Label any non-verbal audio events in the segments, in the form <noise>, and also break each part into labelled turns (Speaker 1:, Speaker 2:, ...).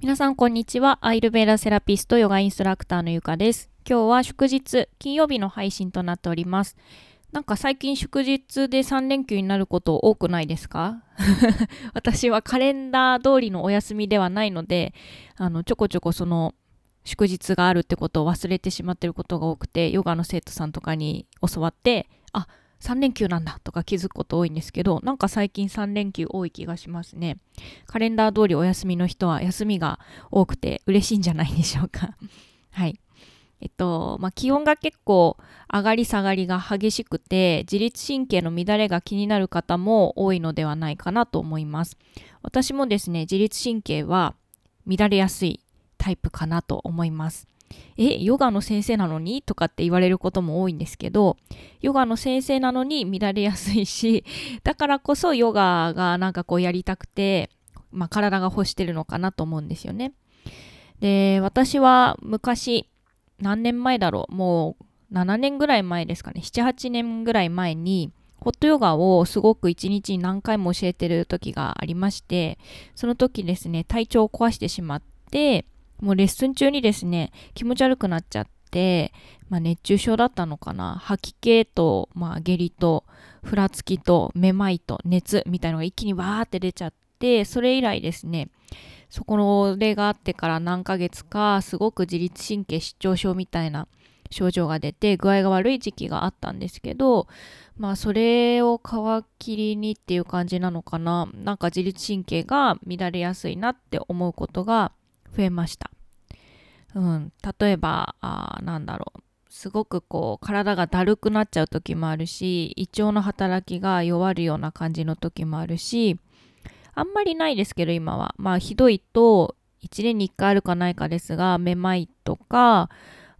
Speaker 1: 皆さんこんにちは。アイルベーダセラピストヨガインストラクターのゆかです。今日は祝日、金曜日の配信となっております。なんか最近祝日で3連休になること多くないですか？<laughs> 私はカレンダー通りのお休みではないので、あの、ちょこちょこその祝日があるってことを忘れてしまってることが多くて、ヨガの生徒さんとかに教わって、あ、3連休なんだとか気づくこと多いんですけど、なんか最近3連休多い気がしますね。カレンダー通りお休みの人は休みが多くて嬉しいんじゃないでしょうか。<laughs> はい。えっと、まあ、気温が結構上がり下がりが激しくて、自律神経の乱れが気になる方も多いのではないかなと思います。私もですね、自律神経は乱れやすいタイプかなと思います。え、ヨガの先生なのに？とかって言われることも多いんですけど、ヨガの先生なのに乱れやすいし、<laughs> だからこそヨガがなんかこうやりたくて、まあ体が欲してるのかなと思うんですよね。で、私は昔、何年前だろう、もう7年ぐらい前ですかね、7、8年ぐらい前に、ホットヨガをすごく一日に何回も教えてる時がありまして、その時ですね、体調を壊してしまって、もうレッスン中にですね、気持ち悪くなっちゃって、まあ、熱中症だったのかな吐き気と、まあ、下痢と、ふらつきと、めまいと、熱みたいのが一気にわーって出ちゃって、それ以来ですね、そこの例があってから何ヶ月か、すごく自律神経失調症みたいな症状が出て、具合が悪い時期があったんですけど、まあ、それを皮切りにっていう感じなのかな。なんか自律神経が乱れやすいなって思うことが増えました。うん、例えばあなんだろうすごくこう体がだるくなっちゃう時もあるし胃腸の働きが弱るような感じの時もあるしあんまりないですけど今はまあひどいと1年に1回あるかないかですがめまいとか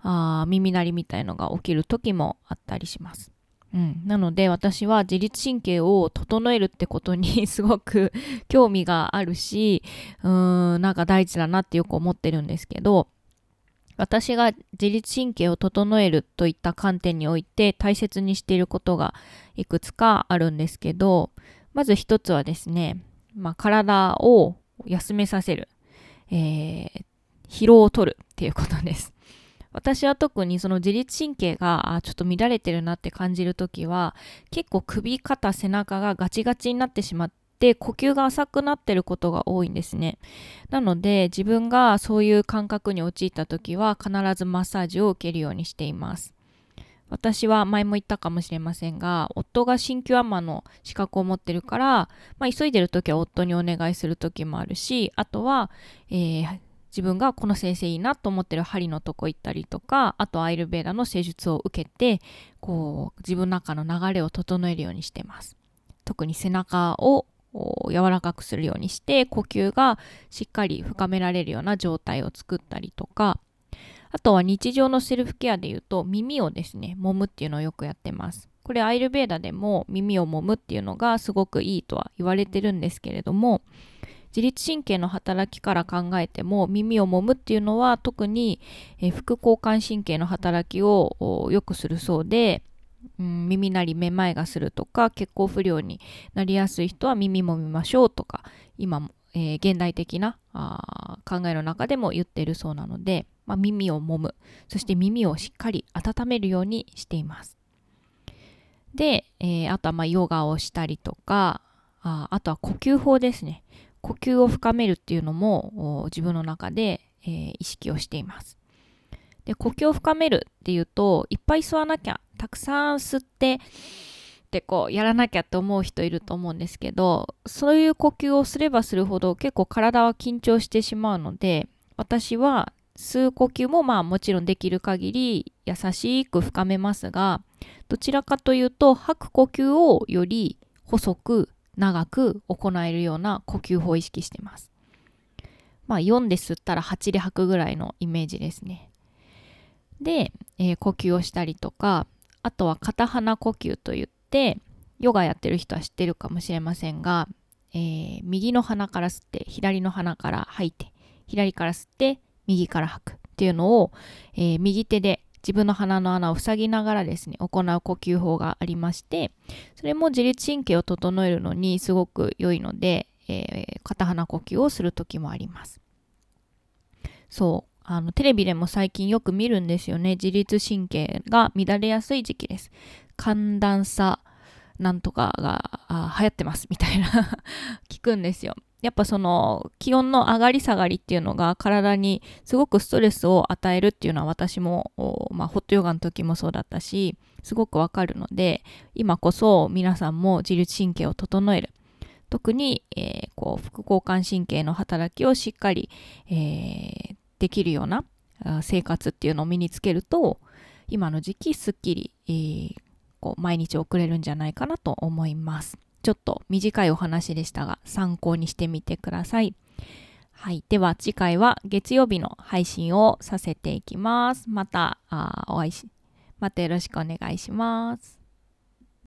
Speaker 1: あ耳鳴りみたいのが起きる時もあったりします。うん、なので私は自律神経を整えるってことに <laughs> すごく興味があるしうーんなんか大事だなってよく思ってるんですけど私が自律神経を整えるといった観点において大切にしていることがいくつかあるんですけどまず一つはですね、まあ、体を休めさせる、えー、疲労を取るっていうことです。私は特にその自律神経がちょっと乱れてるなって感じるときは結構首肩背中がガチガチになってしまって呼吸が浅くなってることが多いんですね。なので自分がそういう感覚に陥った時は必ずマッサージを受けるようにしています。私は前も言ったかもしれませんが夫が鍼灸アマの資格を持ってるから、まあ、急いでる時は夫にお願いする時もあるしあとは、えー、自分がこの先生いいなと思ってる針のとこ行ったりとかあとアイルベーダの施術を受けてこう自分の中の流れを整えるようにしてます。特に背中を柔らかくするようにして呼吸がしっかり深められるような状態を作ったりとか。あとは日常のセルフケアで言うと耳をですね揉むっていうのをよくやってます。これアイルベーダでも耳を揉むっていうのがすごくいいとは言われてるんですけれども自律神経の働きから考えても耳を揉むっていうのは特に、え副交感神経の働きを良くするそうで、うん、耳鳴りめまいがするとか血行不良になりやすい人は耳もみましょうとか今も、えー、現代的なあ考えの中でも言っているそうなので、まあ、耳を揉む。そして耳をしっかり温めるようにしています。で、えー、あとはまヨガをしたりとかああとは呼吸法ですね。呼吸を深めるっていうのも自分の中で、えー、意識をしています。で呼吸を深めるっていうといっぱい吸わなきゃたくさん吸ってってこうやらなきゃって思う人いると思うんですけどそういう呼吸をすればするほど結構体は緊張してしまうので私は吸う呼吸もまあもちろんできる限り優しく深めますがどちらかというと吐く呼吸をより細く長く行えるような呼吸法を意識してます。まあ4で吸ったら8で吐くぐらいのイメージですね。で、えー、呼吸をしたりとか、あとは片鼻呼吸といって、ヨガやってる人は知ってるかもしれませんが、えー、右の鼻から吸って左の鼻から吐いて左から吸って右から吐くっていうのを、えー、右手で自分の鼻の穴を塞ぎながらですね、行う呼吸法がありまして、それも自律神経を整えるのにすごく良いので、えー、片鼻呼吸をする時もあります。そう、あの、テレビでも最近よく見るんですよね。自律神経が乱れやすい時期です。寒暖差なんとかが流行ってますみたいな <laughs> 聞くんですよ。やっぱその気温の上がり下がりっていうのが体にすごくストレスを与えるっていうのは私も、まあ、ホットヨガの時もそうだったしすごくわかるので今こそ皆さんも自律神経を整える特に、えー、こう副交感神経の働きをしっかり、えー、できるような生活っていうのを身につけると今の時期すっきり、えー、こう毎日送れるんじゃないかなと思います。ちょっと短いお話でしたが参考にしてみてください。はい。では次回は月曜日の配信をさせていきます。また、あお会いし、またよろしくお願いします。